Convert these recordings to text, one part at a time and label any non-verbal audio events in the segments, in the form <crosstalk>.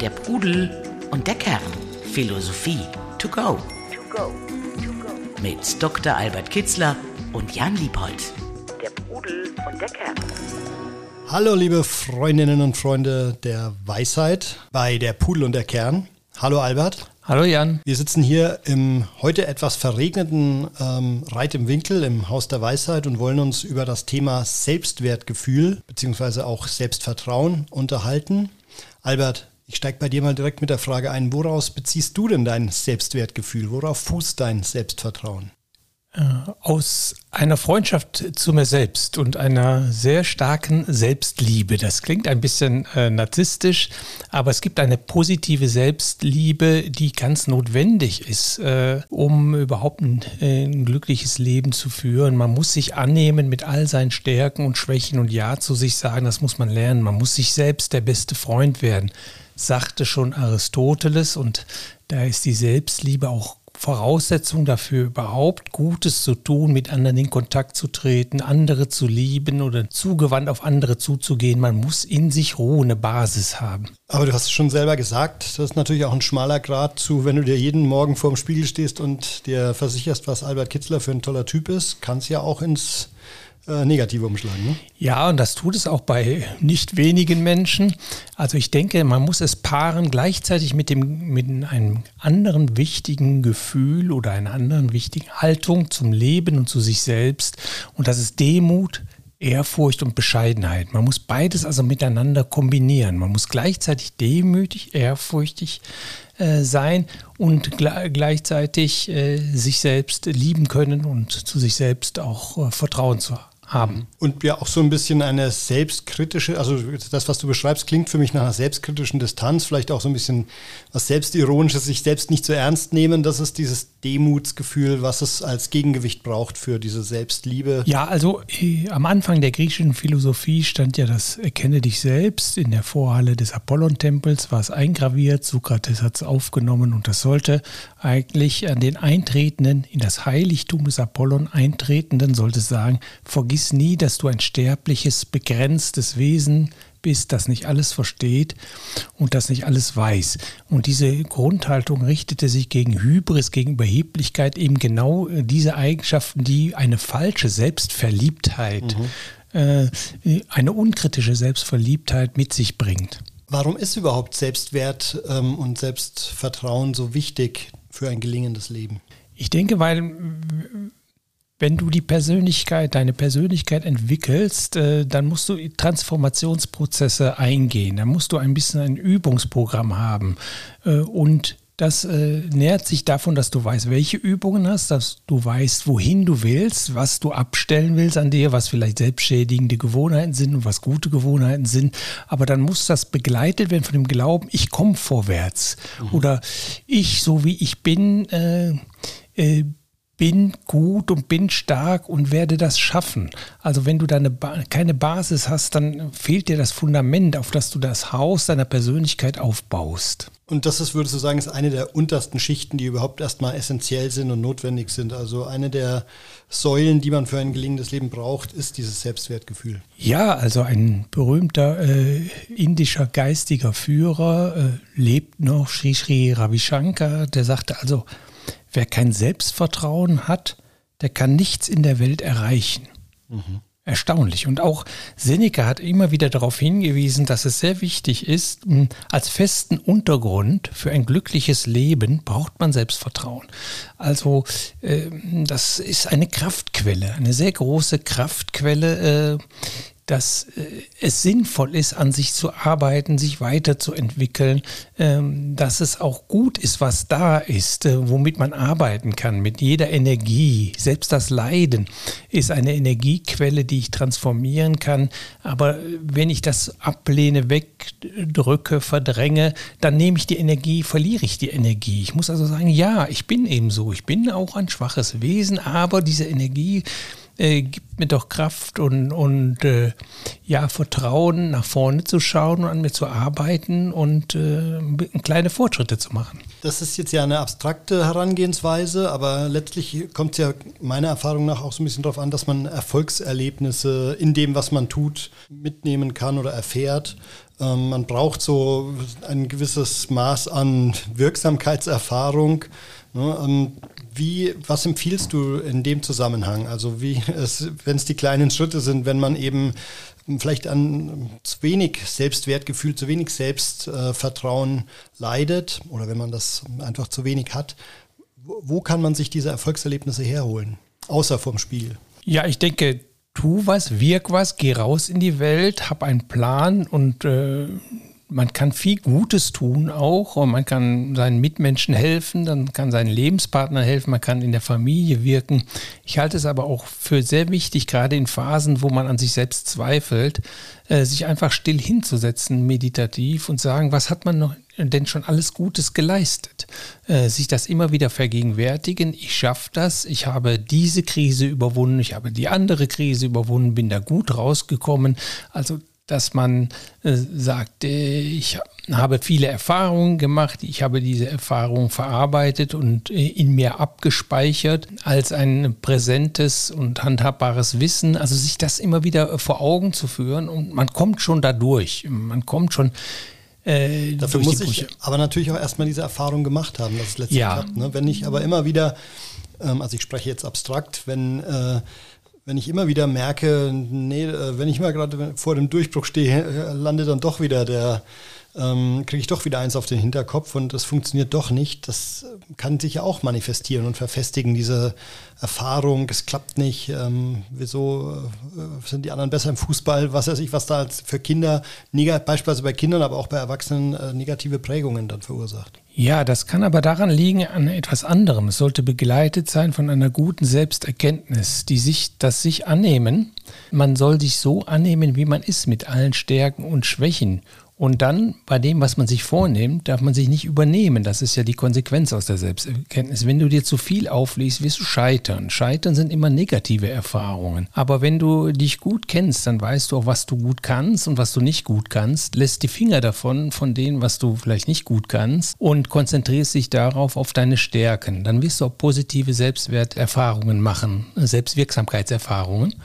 Der Pudel und der Kern. Philosophie to go. Mit Dr. Albert Kitzler und Jan Liebold. Der Pudel und der Kern. Hallo liebe Freundinnen und Freunde der Weisheit bei der Pudel und der Kern. Hallo Albert. Hallo Jan. Wir sitzen hier im heute etwas verregneten ähm, Reit im Winkel im Haus der Weisheit und wollen uns über das Thema Selbstwertgefühl bzw. auch Selbstvertrauen unterhalten. Albert, ich steige bei dir mal direkt mit der Frage ein, woraus beziehst du denn dein Selbstwertgefühl? Worauf fußt dein Selbstvertrauen? Äh, aus einer Freundschaft zu mir selbst und einer sehr starken Selbstliebe. Das klingt ein bisschen äh, narzisstisch, aber es gibt eine positive Selbstliebe, die ganz notwendig ist, äh, um überhaupt ein, äh, ein, glückliches Leben zu führen. Man muss sich annehmen mit all seinen Stärken und Schwächen und Ja zu sich sagen, das muss man lernen. Man muss sich selbst der beste Freund werden sagte schon Aristoteles und da ist die Selbstliebe auch Voraussetzung dafür, überhaupt Gutes zu tun, mit anderen in Kontakt zu treten, andere zu lieben oder zugewandt auf andere zuzugehen. Man muss in sich Ruhe, eine Basis haben. Aber du hast es schon selber gesagt, das ist natürlich auch ein schmaler Grad zu, wenn du dir jeden Morgen vor dem Spiegel stehst und dir versicherst, was Albert Kitzler für ein toller Typ ist, kann es ja auch ins äh, negativ umschlagen. Ne? Ja, und das tut es auch bei nicht wenigen Menschen. Also ich denke, man muss es paaren gleichzeitig mit, dem, mit einem anderen wichtigen Gefühl oder einer anderen wichtigen Haltung zum Leben und zu sich selbst. Und das ist Demut, Ehrfurcht und Bescheidenheit. Man muss beides also miteinander kombinieren. Man muss gleichzeitig demütig, ehrfurchtig äh, sein und gleichzeitig äh, sich selbst lieben können und zu sich selbst auch äh, Vertrauen zu haben haben. Und ja auch so ein bisschen eine selbstkritische, also das, was du beschreibst, klingt für mich nach einer selbstkritischen Distanz, vielleicht auch so ein bisschen was Selbstironisches, sich selbst nicht so ernst nehmen. Das ist dieses Demutsgefühl, was es als Gegengewicht braucht für diese Selbstliebe. Ja, also äh, am Anfang der griechischen Philosophie stand ja das Erkenne dich selbst. In der Vorhalle des Apollon-Tempels war es eingraviert. Sokrates hat es aufgenommen und das sollte eigentlich an den Eintretenden in das Heiligtum des Apollon Eintretenden sollte sagen, vergiss vergiss nie, dass du ein sterbliches, begrenztes Wesen bist, das nicht alles versteht und das nicht alles weiß. Und diese Grundhaltung richtete sich gegen Hybris, gegen Überheblichkeit, eben genau äh, diese Eigenschaften, die eine falsche Selbstverliebtheit, mhm. äh, eine unkritische Selbstverliebtheit mit sich bringt. Warum ist überhaupt Selbstwert ähm, und Selbstvertrauen so wichtig für ein gelingendes Leben? Ich denke, weil wenn du die Persönlichkeit, deine Persönlichkeit entwickelst, äh, dann musst du Transformationsprozesse eingehen. Dann musst du ein bisschen ein Übungsprogramm haben. Äh, und das äh, nährt sich davon, dass du weißt, welche Übungen hast, dass du weißt, wohin du willst, was du abstellen willst an dir, was vielleicht selbstschädigende Gewohnheiten sind und was gute Gewohnheiten sind. Aber dann muss das begleitet werden von dem Glauben, ich komme vorwärts. Mhm. Oder ich, so wie ich bin, äh, äh, bin gut und bin stark und werde das schaffen. Also wenn du da ba keine Basis hast, dann fehlt dir das Fundament, auf das du das Haus deiner Persönlichkeit aufbaust. Und das ist, würdest du sagen, ist eine der untersten Schichten, die überhaupt erstmal essentiell sind und notwendig sind. Also eine der Säulen, die man für ein gelingendes Leben braucht, ist dieses Selbstwertgefühl. Ja, also ein berühmter äh, indischer geistiger Führer äh, lebt noch, Sri Sri Ravi Shankar, der sagte also, Wer kein Selbstvertrauen hat, der kann nichts in der Welt erreichen. Mhm. Erstaunlich. Und auch Seneca hat immer wieder darauf hingewiesen, dass es sehr wichtig ist, als festen Untergrund für ein glückliches Leben braucht man Selbstvertrauen. Also äh, das ist eine Kraftquelle, eine sehr große Kraftquelle, äh, dass äh, es sinnvoll ist, an sich zu arbeiten, sich weiterzuentwickeln, ähm, dass es auch gut ist, was da ist, äh, womit man arbeiten kann, mit jeder Energie. Selbst das Leiden ist eine Energiequelle, die ich transformieren kann. Aber wenn ich das ablehne, wegdrücke, verdränge, dann nehme ich die Energie, verliere ich die Energie. Ich muss also sagen, ja, ich bin eben so. Ich bin auch ein schwaches Wesen, aber diese Energie, äh, gibt mir doch Kraft und, und äh, ja, Vertrauen, nach vorne zu schauen und an mir zu arbeiten und äh, kleine Fortschritte zu machen. Das ist jetzt ja eine abstrakte Herangehensweise, aber letztlich kommt es ja meiner Erfahrung nach auch so ein bisschen darauf an, dass man Erfolgserlebnisse in dem, was man tut, mitnehmen kann oder erfährt. Ähm, man braucht so ein gewisses Maß an Wirksamkeitserfahrung. Ne? Ähm, wie, was empfiehlst du in dem Zusammenhang? Also wie wenn <laughs> es die kleinen Schritte sind, wenn man eben vielleicht an zu wenig Selbstwertgefühl, zu wenig Selbstvertrauen leidet oder wenn man das einfach zu wenig hat, wo, wo kann man sich diese Erfolgserlebnisse herholen? Außer vom Spiel. Ja, ich denke, tu was, wirk was, geh raus in die Welt, hab einen Plan und äh, man kann viel Gutes tun auch und man kann seinen Mitmenschen helfen, dann kann seinen Lebenspartner helfen, man kann in der Familie wirken. Ich halte es aber auch für sehr wichtig, gerade in Phasen, wo man an sich selbst zweifelt, äh, sich einfach still hinzusetzen, meditativ und sagen, was hat man noch denn schon alles Gutes geleistet? Äh, sich das immer wieder vergegenwärtigen, ich schaffe das, ich habe diese Krise überwunden, ich habe die andere Krise überwunden, bin da gut rausgekommen. Also dass man äh, sagt, äh, ich habe viele Erfahrungen gemacht, ich habe diese Erfahrungen verarbeitet und äh, in mir abgespeichert als ein präsentes und handhabbares Wissen. Also sich das immer wieder vor Augen zu führen und man kommt schon dadurch. Man kommt schon äh, Dafür muss ich aber natürlich auch erstmal diese Erfahrung gemacht haben, dass es letztlich ja. klappt. Ne? Wenn ich aber immer wieder, ähm, also ich spreche jetzt abstrakt, wenn äh, wenn ich immer wieder merke, nee, äh, wenn ich mal gerade vor dem Durchbruch stehe, äh, landet dann doch wieder der, ähm, kriege ich doch wieder eins auf den Hinterkopf und das funktioniert doch nicht. Das äh, kann sich ja auch manifestieren und verfestigen, diese Erfahrung, es klappt nicht, ähm, wieso äh, sind die anderen besser im Fußball, was weiß ich, was da für Kinder, beispielsweise bei Kindern, aber auch bei Erwachsenen äh, negative Prägungen dann verursacht. Ja, das kann aber daran liegen, an etwas anderem. Es sollte begleitet sein von einer guten Selbsterkenntnis, die sich, das sich annehmen. Man soll sich so annehmen, wie man ist, mit allen Stärken und Schwächen und dann bei dem, was man sich vornimmt, darf man sich nicht übernehmen. Das ist ja die Konsequenz aus der Selbsterkenntnis. Wenn du dir zu viel aufliest, wirst du scheitern. Scheitern sind immer negative Erfahrungen. Aber wenn du dich gut kennst, dann weißt du auch, was du gut kannst und was du nicht gut kannst, lässt die Finger davon, von dem, was du vielleicht nicht gut kannst und konzentrierst dich darauf, auf deine Stärken. Dann wirst du auch positive Selbstwerterfahrungen machen, Selbstwirksamkeitserfahrungen.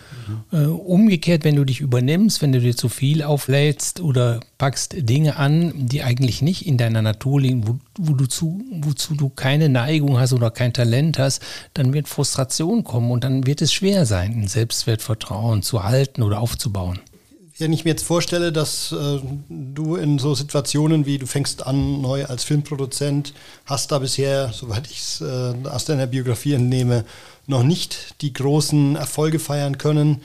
Mhm. Umgekehrt, wenn du dich übernimmst, wenn du dir zu viel auflädst oder packst, packst Dinge an, die eigentlich nicht in deiner Natur liegen, wo, wo du zu, wozu du keine Neigung hast oder kein Talent hast, dann wird Frustration kommen und dann wird es schwer sein, ein Selbstwertvertrauen zu halten oder aufzubauen. Wenn ich mir jetzt vorstelle, dass äh, du in so Situationen wie du fängst an neu als Filmproduzent, hast da bisher, soweit ich es äh, aus deiner Biografie entnehme, noch nicht die großen Erfolge feiern können.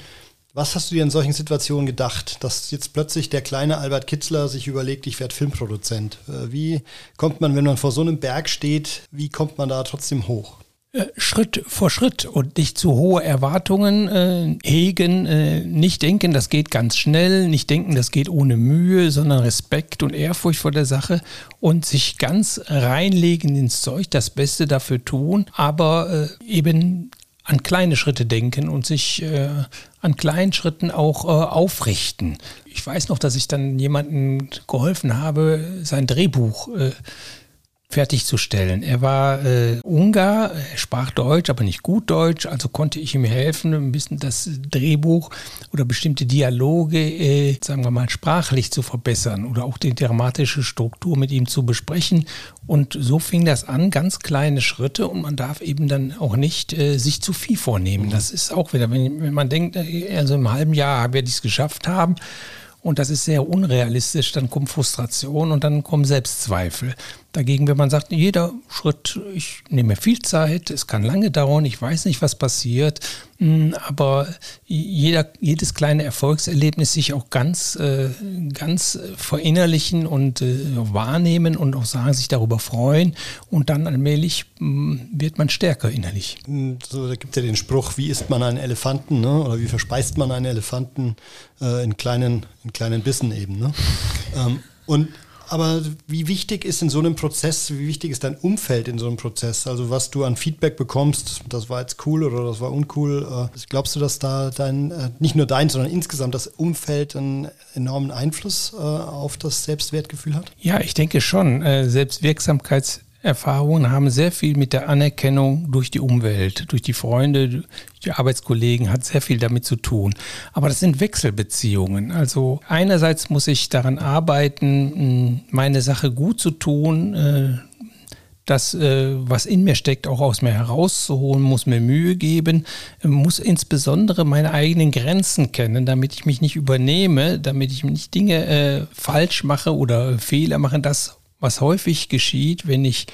Was hast du dir in solchen Situationen gedacht, dass jetzt plötzlich der kleine Albert Kitzler sich überlegt, ich werde Filmproduzent? Äh, wie kommt man, wenn man vor so einem Berg steht, wie kommt man da trotzdem hoch? Äh, Schritt vor Schritt und nicht zu hohe Erwartungen äh, hegen, äh, nicht denken, das geht ganz schnell, nicht denken, das geht ohne Mühe, sondern Respekt und Ehrfurcht vor der Sache und sich ganz reinlegen ins Zeug, das Beste dafür tun, aber äh, eben an kleine Schritte denken und sich äh, an kleinen Schritten auch äh, aufrichten. Ich weiß noch, dass ich dann jemandem geholfen habe, sein Drehbuch äh, fertigzustellen. Er war äh, Ungar, er sprach Deutsch, aber nicht gut Deutsch, also konnte ich ihm helfen, ein bisschen das Drehbuch oder bestimmte Dialoge, äh, sagen wir mal, sprachlich zu verbessern oder auch die dramatische Struktur mit ihm zu besprechen. Und so fing das an, ganz kleine Schritte und man darf eben dann auch nicht äh, sich zu viel vornehmen. Das ist auch wieder, wenn, wenn man denkt, äh, also im halben Jahr werde ich es geschafft haben, und das ist sehr unrealistisch, dann kommt Frustration und dann kommen Selbstzweifel. Dagegen, wenn man sagt, jeder Schritt, ich nehme viel Zeit, es kann lange dauern, ich weiß nicht, was passiert, hm, aber jeder, jedes kleine Erfolgserlebnis sich auch ganz, äh, ganz verinnerlichen und äh, wahrnehmen und auch sagen, sich darüber freuen und dann allmählich hm, wird man stärker innerlich. Hm, so, da gibt es ja den Spruch, wie isst man einen Elefanten ne? oder wie verspeist man einen Elefanten äh, in, kleinen, in kleinen Bissen eben. Ne? <laughs> ähm, und Aber wie wichtig ist in so einem Prozess, wie wichtig ist dein Umfeld in so einem Prozess? Also was du an Feedback bekommst, das war jetzt cool oder das war uncool. Äh, glaubst du, dass da dein, äh, nicht nur dein, sondern insgesamt das Umfeld einen enormen Einfluss äh, auf das Selbstwertgefühl hat? Ja, ich denke schon. Selbstwirksamkeits Erfahrungen haben sehr viel mit der Anerkennung durch die Umwelt, durch die Freunde, die Arbeitskollegen, hat sehr viel damit zu tun. Aber das sind Wechselbeziehungen. Also einerseits muss ich daran arbeiten, meine Sache gut zu tun, äh, das, äh, was in mir steckt, auch aus mir herauszuholen, muss mir Mühe geben, muss insbesondere meine eigenen Grenzen kennen, damit ich mich nicht übernehme, damit ich nicht Dinge äh, falsch mache oder Fehler mache. Das was häufig geschieht, wenn ich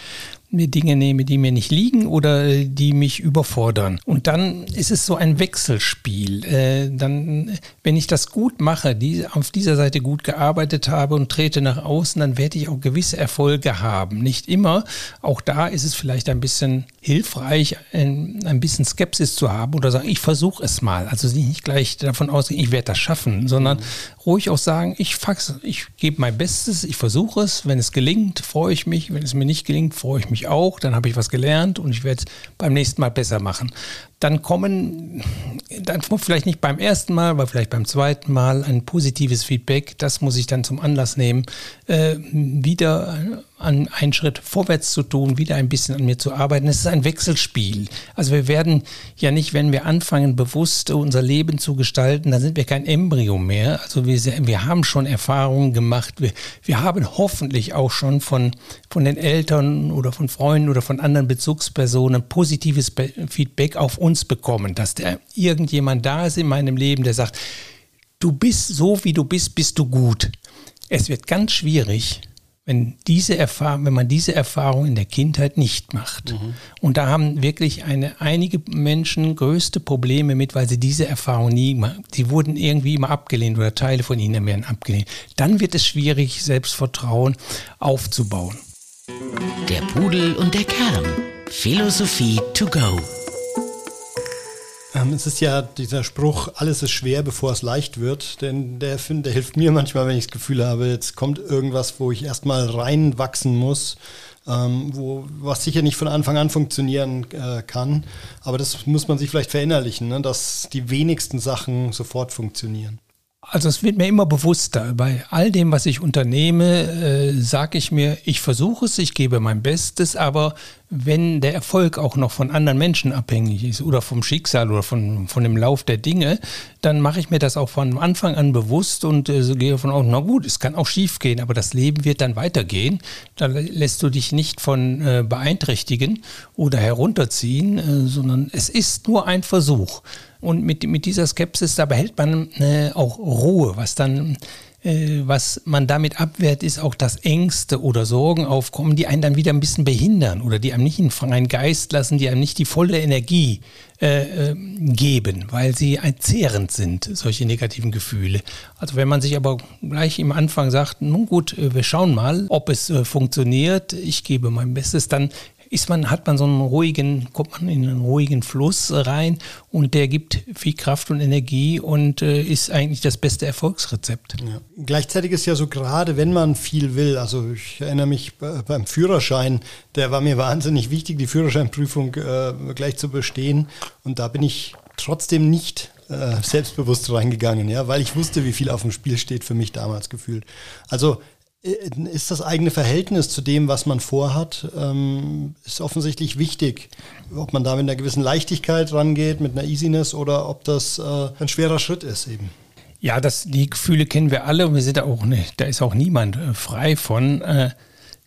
mir Dinge nehme, die mir nicht liegen oder äh, die mich überfordern. Und dann ist es so ein Wechselspiel. Äh, dann, wenn ich das gut mache, auf dieser Seite gut gearbeitet habe und trete nach außen, dann werde ich auch gewisse Erfolge haben. Nicht immer. Auch da ist es vielleicht ein bisschen hilfreich, ein, ein bisschen Skepsis zu haben oder sagen, ich versuche es mal. Also nicht gleich davon ausgehen, ich werde das schaffen, sondern mhm. ruhig auch sagen, ich, ich gebe mein Bestes, ich versuche es. Wenn es gelingt, freue ich mich. Wenn es mir nicht gelingt, freue ich mich mich auch, dann habe ich was gelernt und ich werde es beim nächsten Mal besser machen. Dann kommen, dann vielleicht nicht beim ersten Mal, aber vielleicht beim zweiten Mal ein positives Feedback. Das muss ich dann zum Anlass nehmen, äh, wieder an einen Schritt vorwärts zu tun, wieder ein bisschen an mir zu arbeiten. Es ist ein Wechselspiel. Also wir werden ja nicht, wenn wir anfangen, bewusst unser Leben zu gestalten, dann sind wir kein Embryo mehr. Also wir, wir haben schon Erfahrungen gemacht. Wir, wir haben hoffentlich auch schon von, von den Eltern oder von Freunden oder von anderen Bezugspersonen positives Feedback auf uns bekommen, dass der irgendjemand da ist in meinem Leben, der sagt, du bist so, wie du bist, bist du gut. Es wird ganz schwierig, wenn diese Erfahrung, wenn man diese Erfahrung in der Kindheit nicht macht. Mhm. Und da haben wirklich eine, einige Menschen größte Probleme mit, weil sie diese Erfahrung nie machen. Sie wurden irgendwie immer abgelehnt oder Teile von ihnen werden abgelehnt. Dann wird es schwierig, Selbstvertrauen aufzubauen. Der Pudel und der Kern. Philosophie to go. Ähm, es ist ja dieser Spruch, alles ist schwer, bevor es leicht wird, denn der, der hilft mir <laughs> manchmal, wenn ich das Gefühl habe, jetzt kommt irgendwas, wo ich erstmal reinwachsen muss, ähm, wo, was sicher nicht von Anfang an funktionieren äh, kann. Aber das muss man sich vielleicht verinnerlichen, ne, dass die wenigsten Sachen sofort funktionieren. Also es wird mir immer bewusster. Bei all dem, was ich unternehme, äh, sage ich mir, ich versuche es, ich gebe mein Bestes, aber wenn der Erfolg auch noch von anderen Menschen abhängig ist oder vom Schicksal oder von, von dem Lauf der Dinge, dann mache ich mir das auch von Anfang an bewusst und äh, gehe davon aus, na gut, es kann auch schief gehen, aber das Leben wird dann weitergehen. Da lässt du dich nicht von äh, beeinträchtigen oder herunterziehen, äh, sondern es ist nur ein Versuch. Und mit, mit dieser Skepsis, da behält man äh, auch Ruhe, was dann was man damit abwehrt, ist auch, dass Ängste oder Sorgen aufkommen, die einen dann wieder ein bisschen behindern oder die einem nicht einen freien Geist lassen, die einem nicht die volle Energie äh, äh geben, weil sie zehrend sind, solche negativen Gefühle. Also wenn man sich aber gleich im Anfang sagt, nun gut, äh, wir schauen mal, ob es äh, funktioniert, ich gebe mein Bestes, dann ist man, hat man so einen ruhigen, kommt man in einen ruhigen Fluss rein und der gibt viel Kraft und Energie und äh, ist eigentlich das beste Erfolgsrezept. Ja. Gleichzeitig ist ja so gerade, wenn man viel will, also ich erinnere mich beim Führerschein, der war mir wahnsinnig wichtig, die Führerscheinprüfung äh, gleich zu bestehen und da bin ich trotzdem nicht äh, selbstbewusst reingegangen, ja, weil ich wusste, wie viel auf dem Spiel steht für mich damals gefühlt. Also ist das eigene Verhältnis zu dem, was man vorhat, ähm, ist offensichtlich wichtig. Ob man da mit einer gewissen Leichtigkeit rangeht, mit einer Easiness oder ob das äh, ein schwerer Schritt ist eben. Ja, das, die Gefühle kennen wir alle und wir sind da auch nicht, da ist auch niemand äh, frei von. Äh,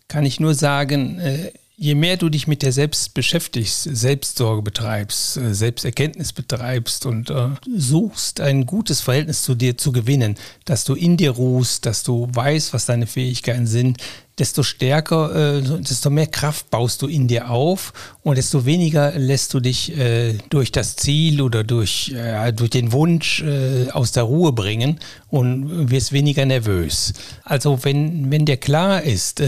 kann ich nur sagen, äh, je mehr du dich mit dir selbst beschäftigst, Selbstsorge betreibst, äh, Selbsterkenntnis betreibst und äh, suchst, ein gutes Verhältnis zu dir zu gewinnen, dass du in dir ruhst, dass du weißt, was deine Fähigkeiten sind, desto stärker, äh, desto mehr Kraft baust du in dir auf und desto weniger lässt du dich äh, durch das Ziel oder durch, äh, durch den Wunsch äh, aus der Ruhe bringen und wirst weniger nervös. Also wenn, wenn dir klar ist,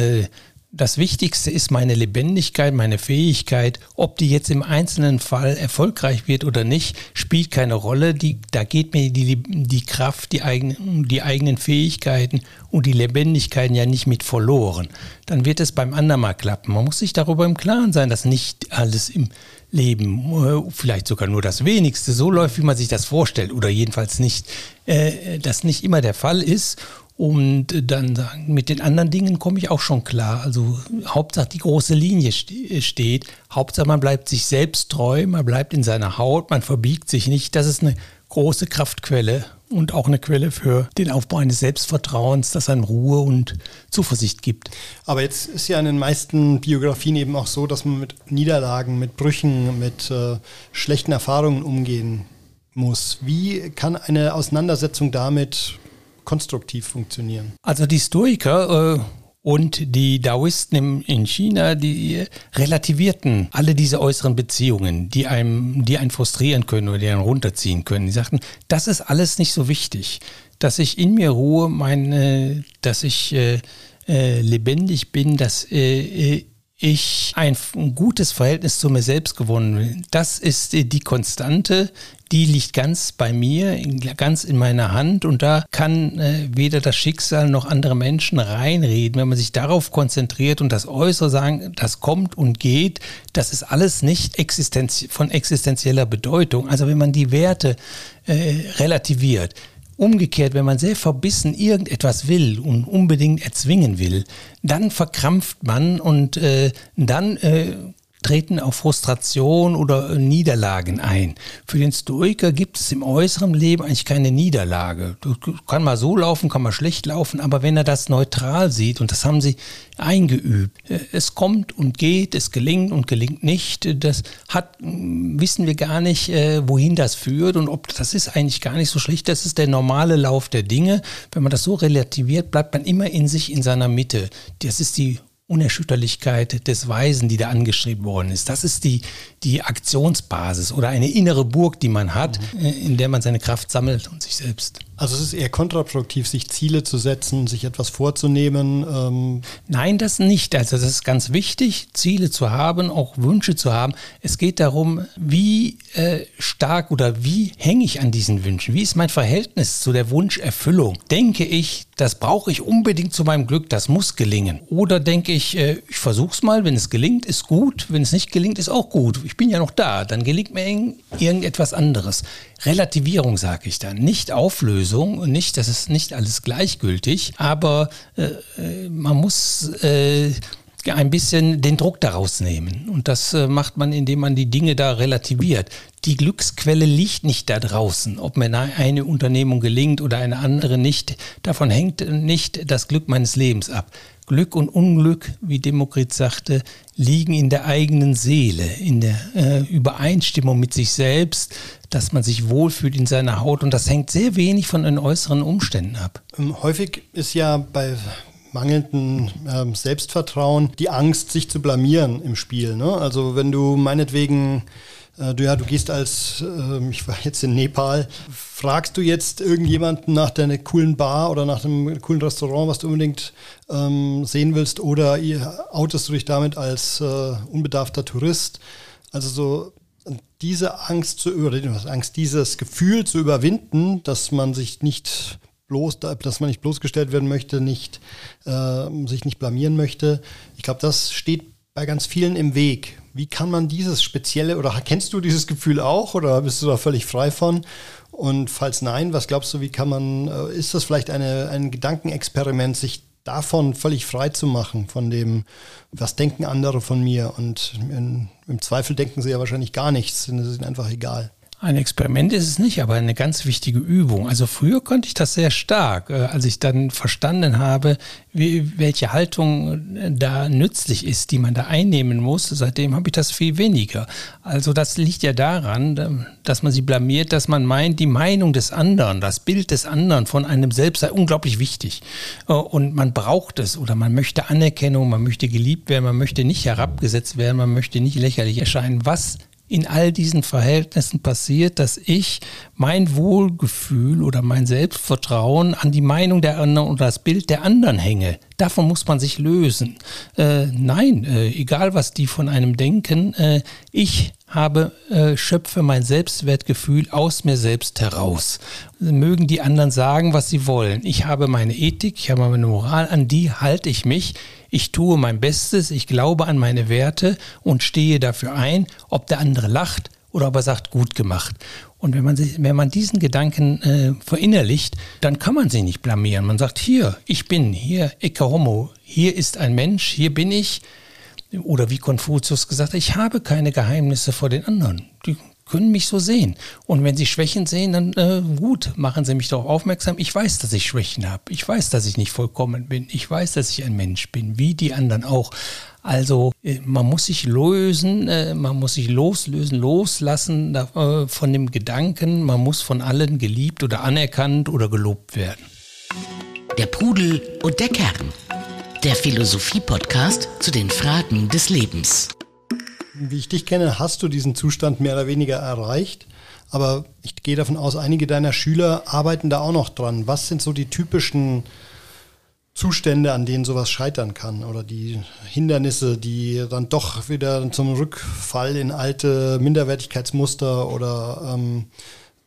Das Wichtigste ist meine Lebendigkeit, meine Fähigkeit. Ob die jetzt im einzelnen Fall erfolgreich wird oder nicht, spielt keine Rolle. Die, da geht mir die, die Kraft, die eigenen, die eigenen Fähigkeiten und die Lebendigkeiten ja nicht mit verloren. Dann wird es beim anderen mal klappen. Man muss sich darüber im Klaren sein, dass nicht alles im Leben, äh, vielleicht sogar nur das wenigste, so läuft, wie man sich das vorstellt. Oder jedenfalls nicht, äh, das nicht immer der Fall ist. Und dann sagen, mit den anderen Dingen komme ich auch schon klar. Also Hauptsache die große Linie steht. Hauptsache man bleibt sich selbst treu, man bleibt in seiner Haut, man verbiegt sich nicht. Das ist eine große Kraftquelle und auch eine Quelle für den Aufbau eines Selbstvertrauens, das einem Ruhe und Zuversicht gibt. Aber jetzt ist ja in den meisten Biografien eben auch so, dass man mit Niederlagen, mit Brüchen, mit äh, schlechten Erfahrungen umgehen muss. Wie kann eine Auseinandersetzung damit konstruktiv funktionieren. Also die Stoiker äh, und die Daoisten in China, die relativierten alle diese äußeren Beziehungen, die einem, die einen frustrieren können oder die einen runterziehen können. Die sagten, das ist alles nicht so wichtig, dass ich in mir ruhe, meine, dass ich äh, äh, lebendig bin, dass äh, äh ich ein gutes Verhältnis zu mir selbst gewonnen will. Das ist die Konstante, die liegt ganz bei mir, ganz in meiner Hand und da kann äh, weder das Schicksal noch andere Menschen reinreden. Wenn man sich darauf konzentriert und das Äußere sagen, das kommt und geht, das ist alles nicht existenz von existenzieller Bedeutung. Also wenn man die Werte äh, relativiert, Umgekehrt, wenn man sehr verbissen irgendetwas will und unbedingt erzwingen will, dann verkrampft man und äh, dann äh, treten auch Frustration oder Niederlagen ein. Für den Stoiker gibt es im äußeren Leben eigentlich keine Niederlage. Kann mal so laufen, kann mal schlecht laufen, aber wenn er das neutral sieht, und das haben sie eingeübt, äh, es kommt und geht, es gelingt und gelingt nicht, das hat, wissen wir gar nicht, äh, wohin das führt und ob das ist eigentlich gar nicht so schlecht. Das ist der normale Lauf der Dinge. Wenn man das so relativiert, bleibt man immer in sich, in seiner Mitte. Das ist die Unerschütterlichkeit des Weisen, die da angeschrieben worden ist. Das ist die, die Aktionsbasis oder eine innere Burg, die man hat, mhm. in der man seine Kraft sammelt und sich selbst. Also es ist eher kontraproduktiv, sich Ziele zu setzen, sich etwas vorzunehmen. Ähm. Nein, das nicht. Also das ist ganz wichtig, Ziele zu haben, auch Wünsche zu haben. Es geht darum, wie äh, stark oder wie hänge ich an diesen Wünschen? Wie ist mein Verhältnis zu der Wunscherfüllung? Denke ich, das brauche ich unbedingt zu meinem Glück, das muss gelingen. Oder denke ich, äh, ich versuche es mal, wenn es gelingt, ist gut, wenn es nicht gelingt, ist auch gut. Ich bin ja noch da, dann gelingt mir irgendetwas anderes. Relativierung sage ich dann, nicht Auflösung und nicht, das ist nicht alles gleichgültig, aber äh, äh man muss äh, ein bisschen den Druck daraus nehmen. Und das äh, macht man, indem man die Dinge da relativiert. Die Glücksquelle liegt nicht da draußen. Ob mir eine Unternehmung gelingt oder eine andere nicht, davon hängt nicht das Glück meines Lebens ab. Glück und Unglück, wie Demokrit sagte, liegen in der eigenen Seele, in der äh, Übereinstimmung mit sich selbst, dass man sich wohlfühlt in seiner Haut und das hängt sehr wenig von den äußeren Umständen ab. Ähm, häufig ist ja bei mangelndem ähm, Selbstvertrauen die Angst, sich zu blamieren im Spiel. Ne? Also wenn du meinetwegen äh, du, ja, du gehst als, äh, ich war jetzt in Nepal, fragst du jetzt irgendjemanden nach deiner coolen Bar oder nach einem coolen Restaurant, was du unbedingt ähm, sehen willst, oder outest du dich damit als äh, unbedarfter Tourist? Also so diese Angst zu oder Angst, dieses Gefühl zu überwinden, dass man sich nicht bloß, dass man nicht bloßgestellt werden möchte, nicht äh, sich nicht blamieren möchte. Ich glaube, das steht bei ganz vielen im Weg. Wie kann man dieses spezielle oder kennst du dieses Gefühl auch oder bist du da völlig frei von? Und falls nein, was glaubst du, wie kann man, äh, ist das vielleicht eine, ein Gedankenexperiment, sich davon völlig frei zu machen, von dem, was denken andere von mir? Und in, im Zweifel denken sie ja wahrscheinlich gar nichts, es ist ihnen einfach egal. Ein Experiment ist es nicht, aber eine ganz wichtige Übung. Also früher konnte ich das sehr stark, äh, als ich dann verstanden habe, wie, welche Haltung äh, da nützlich ist, die man da einnehmen muss. Seitdem habe ich das viel weniger. Also das liegt ja daran, dass man sich blamiert, dass man meint, die Meinung des anderen, das Bild des anderen von einem selbst sei unglaublich wichtig. Äh, und man braucht es oder man möchte Anerkennung, man möchte geliebt werden, man möchte nicht herabgesetzt werden, man möchte nicht lächerlich erscheinen. Was in all diesen Verhältnissen passiert, dass ich mein Wohlgefühl oder mein Selbstvertrauen an die Meinung der anderen oder das Bild der anderen hänge. Davon muss man sich lösen. Äh, nein, äh, egal was die von einem denken, äh, ich habe, äh, schöpfe mein Selbstwertgefühl aus mir selbst heraus. Mögen die anderen sagen, was sie wollen. Ich habe meine Ethik, ich habe meine Moral, an die halte ich mich. Ich tue mein Bestes, ich glaube an meine Werte und stehe dafür ein, ob der andere lacht oder ob er sagt, gut gemacht. Und wenn man, sich, wenn man diesen Gedanken äh, verinnerlicht, dann kann man sich nicht blamieren. Man sagt, hier, ich bin, hier, Ecce Homo, hier ist ein Mensch, hier bin ich, oder wie Konfuzius gesagt hat, ich habe keine Geheimnisse vor den anderen. Die können mich so sehen. Und wenn sie Schwächen sehen, dann äh, gut, machen sie mich darauf aufmerksam. Ich weiß, dass ich Schwächen habe. Ich weiß, dass ich nicht vollkommen bin. Ich weiß, dass ich ein Mensch bin, wie die anderen auch. Also äh, man muss sich lösen, äh, man muss sich loslösen, loslassen äh, von dem Gedanken, man muss von allen geliebt oder anerkannt oder gelobt werden. Der Pudel und der Kern der Philosophie-Podcast zu den Fragen des Lebens. Wie ich dich kenne, hast du diesen Zustand mehr oder weniger erreicht. Aber ich gehe davon aus, einige deiner Schüler arbeiten da auch noch dran. Was sind so die typischen Zustände, an denen sowas scheitern kann? Oder die Hindernisse, die dann doch wieder zum Rückfall in alte Minderwertigkeitsmuster oder ähm,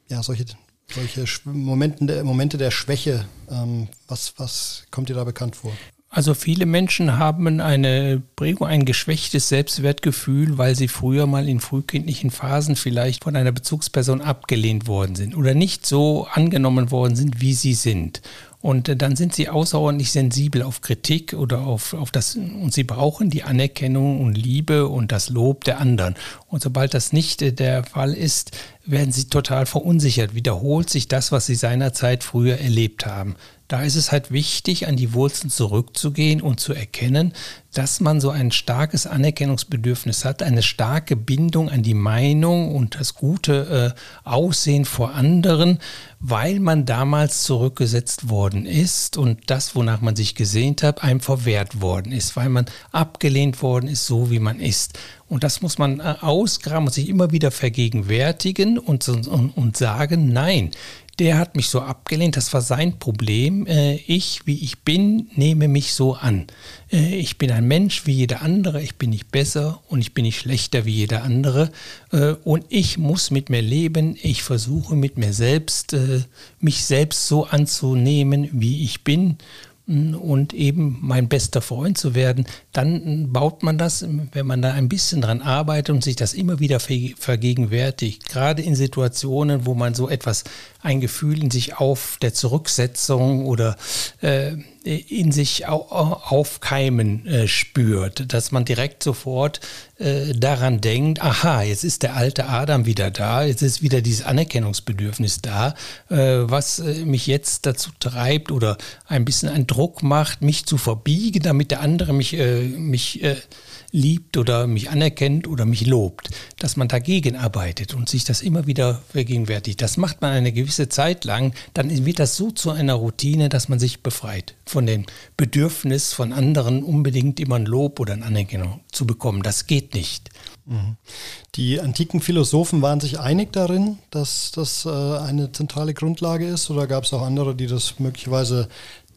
ja, solche, solche Momente, Momente der Schwäche. Ähm, was, was kommt dir da bekannt vor? Also viele Menschen haben eine Prägung, ein geschwächtes Selbstwertgefühl, weil sie früher mal in frühkindlichen Phasen vielleicht von einer Bezugsperson abgelehnt worden sind oder nicht so angenommen worden sind, wie sie sind. Und äh, dann sind sie außerordentlich sensibel auf Kritik oder auf, auf das, und sie brauchen die Anerkennung und Liebe und das Lob der anderen. Und sobald das nicht äh, der Fall ist, werden sie total verunsichert. Wiederholt sich das, was sie seinerzeit früher erlebt haben. Da ist es halt wichtig, an die Wurzeln zurückzugehen und zu erkennen, dass man so ein starkes Anerkennungsbedürfnis hat, eine starke Bindung an die Meinung und das gute äh, Aussehen vor anderen, weil man damals zurückgesetzt worden ist und das, wonach man sich gesehnt hat, einem verwehrt worden ist, weil man abgelehnt worden ist, so wie man ist. Und das muss man äh, ausgraben und sich immer wieder vergegenwärtigen und, und, und sagen, nein, der hat mich so abgelehnt, das war sein Problem. Äh, ich, wie ich bin, nehme mich so an. Äh, ich bin ein Mensch wie jeder andere, ich bin nicht besser und ich bin nicht schlechter wie jeder andere. Äh, und ich muss mit mir leben, ich versuche mit mir selbst, mich selbst so anzunehmen, wie ich bin und eben mein bester Freund zu werden, dann baut man das, wenn man da ein bisschen dran arbeitet und sich das immer wieder vergegenwärtigt, gerade in Situationen, wo man so etwas, ein Gefühl in sich auf der Zurücksetzung oder äh, in sich au aufkeimen äh, spürt, dass man direkt sofort äh, daran denkt, aha, jetzt ist der alte Adam wieder da, jetzt ist wieder dieses Anerkennungsbedürfnis da, äh, was äh, mich jetzt dazu treibt oder ein bisschen einen Druck macht, mich zu verbiegen, damit der andere mich, äh, mich äh, liebt oder mich anerkennt oder mich lobt, dass man dagegen arbeitet und sich das immer wieder vergegenwärtigt. Das macht man eine gewisse Zeit lang, dann wird das so zu einer Routine, dass man sich befreit von dem Bedürfnis von anderen unbedingt immer ein Lob oder eine Anerkennung zu bekommen. Das geht nicht. Mhm. Die antiken Philosophen waren sich einig darin, dass das äh, eine zentrale Grundlage ist, oder gab es auch andere, die das möglicherweise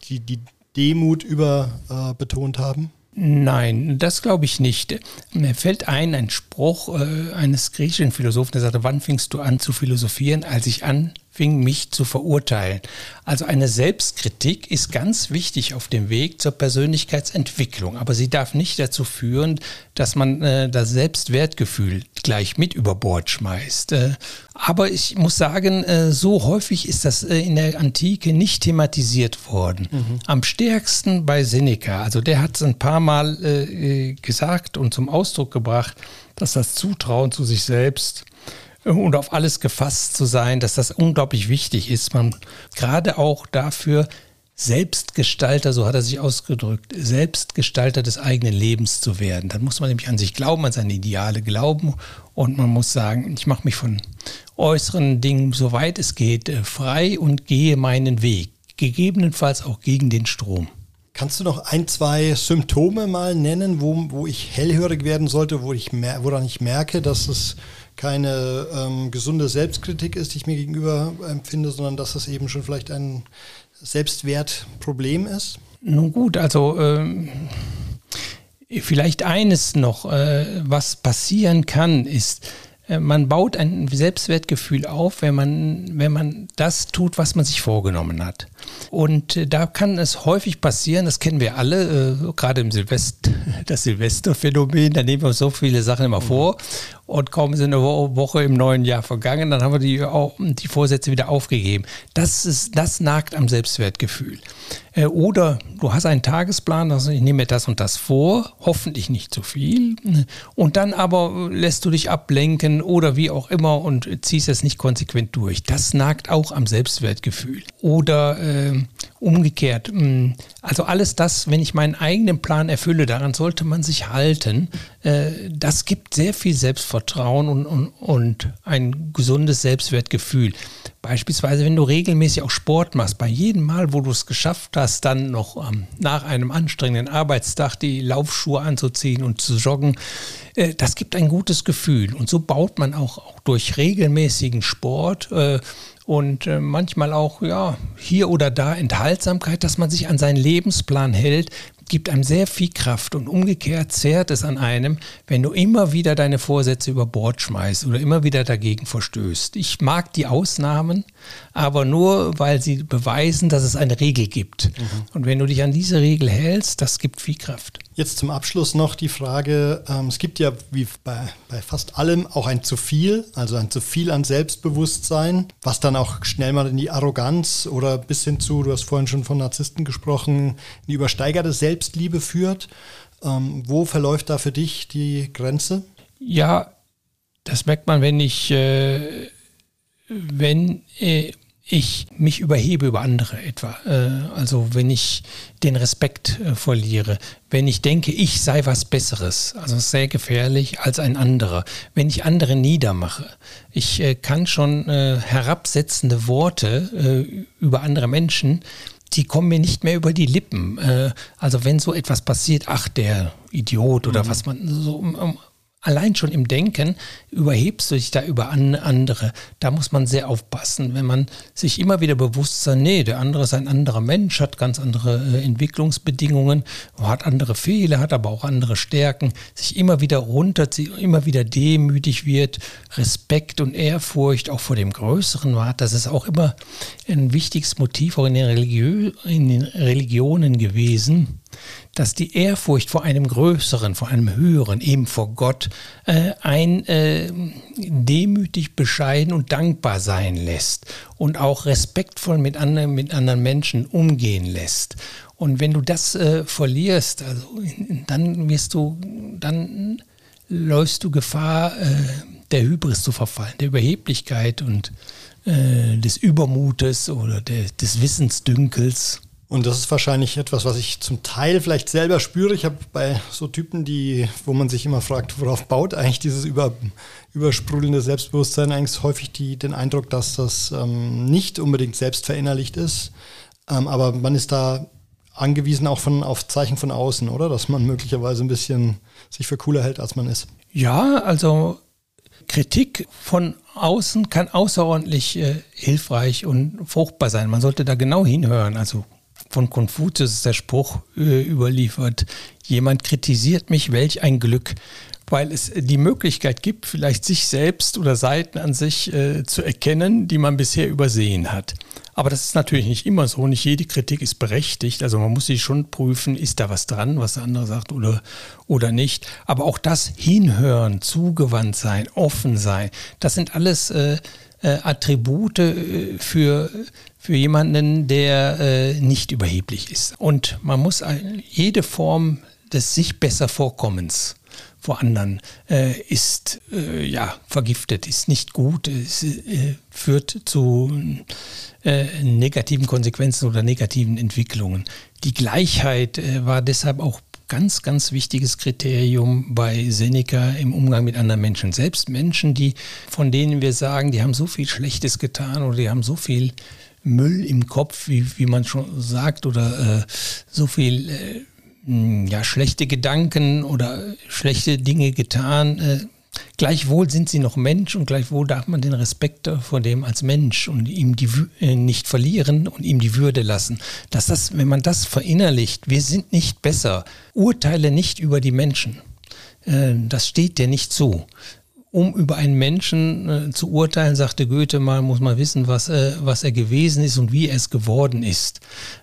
die, die Demut überbetont äh, haben? Nein, das glaube ich nicht. Mir fällt ein, ein Spruch äh, eines griechischen Philosophen, der sagte, wann fingst du an zu philosophieren? Als ich an fing, mich zu verurteilen. Also eine Selbstkritik ist ganz wichtig auf dem Weg zur Persönlichkeitsentwicklung, aber sie darf nicht dazu führen, dass man äh, das Selbstwertgefühl gleich mit über Bord schmeißt. Äh, aber ich muss sagen, äh, so häufig ist das äh, in der Antike nicht thematisiert worden. Mhm. Am stärksten bei Seneca. Also der hat es ein paar Mal äh, gesagt und zum Ausdruck gebracht, dass das Zutrauen zu sich selbst und auf alles gefasst zu sein, dass das unglaublich wichtig ist. Man gerade auch dafür Selbstgestalter, so hat er sich ausgedrückt, Selbstgestalter des eigenen Lebens zu werden. Dann muss man nämlich an sich glauben, an seine Ideale glauben und man muss sagen, ich mache mich von äußeren Dingen, soweit es geht, äh, frei und gehe meinen Weg, gegebenenfalls auch gegen den Strom. Kannst du noch ein, zwei Symptome mal nennen, wo, wo ich hellhörig werden sollte, wo ich woran ich merke, dass es keine ähm, gesunde Selbstkritik ist, die ich mir gegenüber empfinde, sondern dass es eben schon vielleicht ein Selbstwertproblem ist? Nun gut, also ähm, vielleicht eines noch, äh, was passieren kann, ist, äh, man baut ein Selbstwertgefühl auf, wenn man, wenn man das tut, was man sich vorgenommen hat. Und äh, da kann es häufig passieren, das kennen wir alle, äh, gerade im Silvester, <laughs> das Silvesterphänomen, da nehmen wir so viele Sachen immer vor und kaum sind eine Woche im neuen Jahr vergangen, dann haben wir die, die Vorsätze wieder aufgegeben. Das, ist, das nagt am Selbstwertgefühl. Äh, oder du hast einen Tagesplan, also ich nehme mir das und das vor, hoffentlich nicht zu viel, und dann aber lässt du dich ablenken oder wie auch immer und ziehst es nicht konsequent durch. Das nagt auch am Selbstwertgefühl. Oder äh, umgekehrt, mh, also alles das, wenn ich meinen eigenen Plan erfülle, daran sollte man sich halten. Äh, das gibt sehr viel Selbstvertrauen und, und, und ein gesundes Selbstwertgefühl. Beispielsweise, wenn du regelmäßig auch Sport machst, bei jedem Mal, wo du es geschafft hast, dann noch ähm, nach einem anstrengenden Arbeitstag die Laufschuhe anzuziehen und zu joggen, äh, das gibt ein gutes Gefühl. Und so baut man auch, auch durch regelmäßigen Sport äh, und äh, manchmal auch ja hier oder da Enthaltsamkeit, dass man sich an seinen Lebensplan hält, gibt einem sehr viel Kraft und umgekehrt zehrt es an einem, wenn du immer wieder deine Vorsätze über Bord schmeißt oder immer wieder dagegen verstößt. Ich mag die Ausnahmen, aber nur, weil sie beweisen, dass es eine Regel gibt. Mhm. Und wenn du dich an diese Regel hältst, das gibt viel Kraft. Jetzt zum Abschluss noch die Frage, ähm, es gibt ja wie bei, bei fast allem auch ein zu viel, also ein zu viel an Selbstbewusstsein, was dann auch schnell mal in die Arroganz oder bis hin zu, du hast vorhin schon von Narzissten gesprochen, in die übersteigerte Selbstliebe führt. Ähm, wo verläuft da für dich die Grenze? Ja, das merkt man, wenn ich, äh, wenn äh, ich mich überhebe über andere etwa. Äh, also wenn ich den Respekt äh, verliere, wenn ich denke, ich sei was Besseres, also sehr gefährlich als ein anderer, wenn ich andere niedermache. Ich äh, kann schon herabsetzende Worte über andere Menschen die kommen mir nicht mehr über die Lippen. also wenn so etwas passiert, ach der Idiot oder mhm. was man so allein schon im Denken überhebst du dich da über andere. Da muss man sehr aufpassen, wenn man sich immer wieder bewusst sein, nee, der andere ist ein anderer Mensch, hat ganz andere äh, Entwicklungsbedingungen, hat andere Fehler, hat aber auch andere Stärken, sich immer wieder runterzieht, immer wieder demütig wird, Respekt und Ehrfurcht auch vor dem Größeren hat. Das ist auch immer ein wichtiges Motiv auch in den, Religiö in den Religionen gewesen dass die Ehrfurcht vor einem Größeren, vor einem Höheren, eben vor Gott, äh, ein äh, demütig, bescheiden und dankbar sein lässt und auch respektvoll mit anderen, mit anderen Menschen umgehen lässt. Und wenn du das äh, verlierst, also, dann wirst du, dann läufst du Gefahr, äh, der Hybris zu verfallen, der Überheblichkeit und äh, des Übermutes oder der, des Wissensdünkels. Und das ist wahrscheinlich etwas, was ich zum Teil vielleicht selber spüre. Ich habe bei so Typen, die, wo man sich immer fragt, worauf baut eigentlich dieses über, übersprudelnde Selbstbewusstsein, eigentlich häufig die, den Eindruck, dass das ähm, nicht unbedingt selbst verinnerlicht ist. Ähm, aber man ist da angewiesen auch von, auf Zeichen von außen, oder? Dass man möglicherweise ein bisschen sich für cooler hält, als man ist. Ja, also Kritik von außen kann außerordentlich äh, hilfreich und fruchtbar sein. Man sollte da genau hinhören. Also von Konfuzius ist der Spruch äh, überliefert, jemand kritisiert mich, welch ein Glück, weil es die Möglichkeit gibt, vielleicht sich selbst oder Seiten an sich äh, zu erkennen, die man bisher übersehen hat. Aber das ist natürlich nicht immer so. Nicht jede Kritik ist berechtigt. Also man muss sich schon prüfen, ist da was dran, was der andere sagt oder, oder nicht. Aber auch das Hinhören, zugewandt sein, offen sein, das sind alles äh, äh, Attribute äh, für, für jemanden, der äh, nicht überheblich ist. Und man muss jede Form des sich besser Vorkommens vor anderen äh, ist äh, ja vergiftet, ist nicht gut, es äh, führt zu äh, negativen Konsequenzen oder negativen Entwicklungen. Die Gleichheit äh, war deshalb auch ganz, ganz wichtiges Kriterium bei Seneca im Umgang mit anderen Menschen. Selbst Menschen, die, von denen wir sagen, die haben so viel Schlechtes getan oder die haben so viel Müll im Kopf, wie, wie man schon sagt, oder äh, so viel äh, ja, schlechte Gedanken oder schlechte Dinge getan. Äh, Gleichwohl sind sie noch Mensch und gleichwohl darf man den Respekt vor dem als Mensch und ihm die äh, nicht verlieren und ihm die Würde lassen. Dass das, wenn man das verinnerlicht, wir sind nicht besser, urteile nicht über die Menschen. Äh, das steht dir nicht zu um über einen Menschen äh, zu urteilen, sagte Goethe mal, muss man wissen, was, äh, was er gewesen ist und wie er es geworden ist.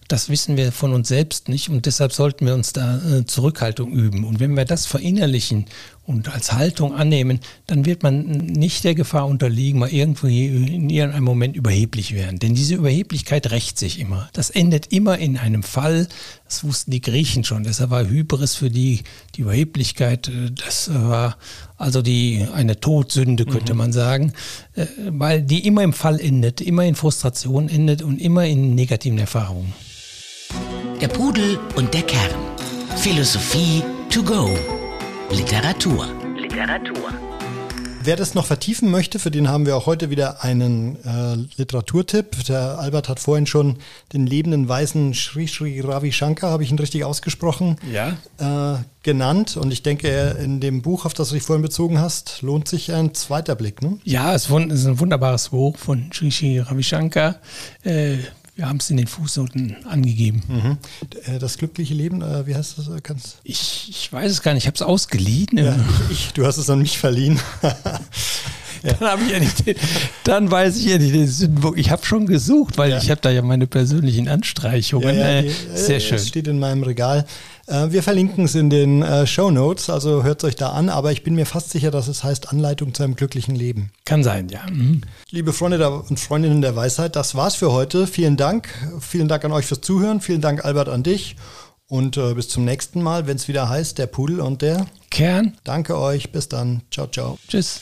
Das wissen wir von uns selbst nicht und deshalb sollten wir uns da äh, Zurückhaltung üben. Und wenn wir das verinnerlichen und als Haltung annehmen, dann wird man nicht der Gefahr unterliegen, mal irgendwo in irgendeinem Moment überheblich werden. Denn diese Überheblichkeit rächt sich immer. Das endet immer in einem Fall. Das wussten die Griechen schon. Deshalb war Hybris für die, die Überheblichkeit, äh, das war also die, eine Todsünde, könnte mhm. man sagen, äh, weil die immer im Fall endet, immer in Frustration endet und immer in negativen Erfahrungen. Der Pudel und der Kern. Philosophie to go. Literatur. Literatur. Wer das noch vertiefen möchte, für den haben wir auch heute wieder einen äh, Literaturtipp. Der Albert hat vorhin schon den lebenden Weisen Sri Sri Ravi Shankar, habe ich ihn richtig ausgesprochen, ja. äh, genannt. Und ich denke, in dem Buch, auf das du dich vorhin bezogen hast, lohnt sich ein zweiter Blick. Ne? Ja, es ist ein wunderbares Buch von Sri Sri Ravi Shankar. Äh, wir haben es in den Fußnoten angegeben. Mhm. Äh, das glückliche Leben, äh, wie heißt das? Äh, kannst ich, ich weiß es gar nicht, ich habe es ausgeliehen. Ja, ich, du hast es an mich verliehen. <laughs> Dann, ich ja nicht, <laughs> dann weiß ich ja nicht den Sündenbock. Ich habe schon gesucht, weil ich habe da ja meine persönlichen Anstreichungen. Ja, ja, Sehr schön. Es steht in meinem Regal. Äh, wir verlinken es in den äh, Show Notes, also hört es euch da an, aber ich bin mir fast sicher, dass es heißt Anleitung zu einem glücklichen Leben. Kann sein, ja. Mhm. Liebe Freunde und Freundinnen der Weisheit, das war's für heute. Vielen Dank. Vielen Dank an euch fürs Zuhören. Vielen Dank, Albert, an dich. Und äh, bis zum nächsten Mal, wenn es wieder heißt, der Pudel und der Kern. Danke euch. Bis dann. Ciao, ciao. Tschüss.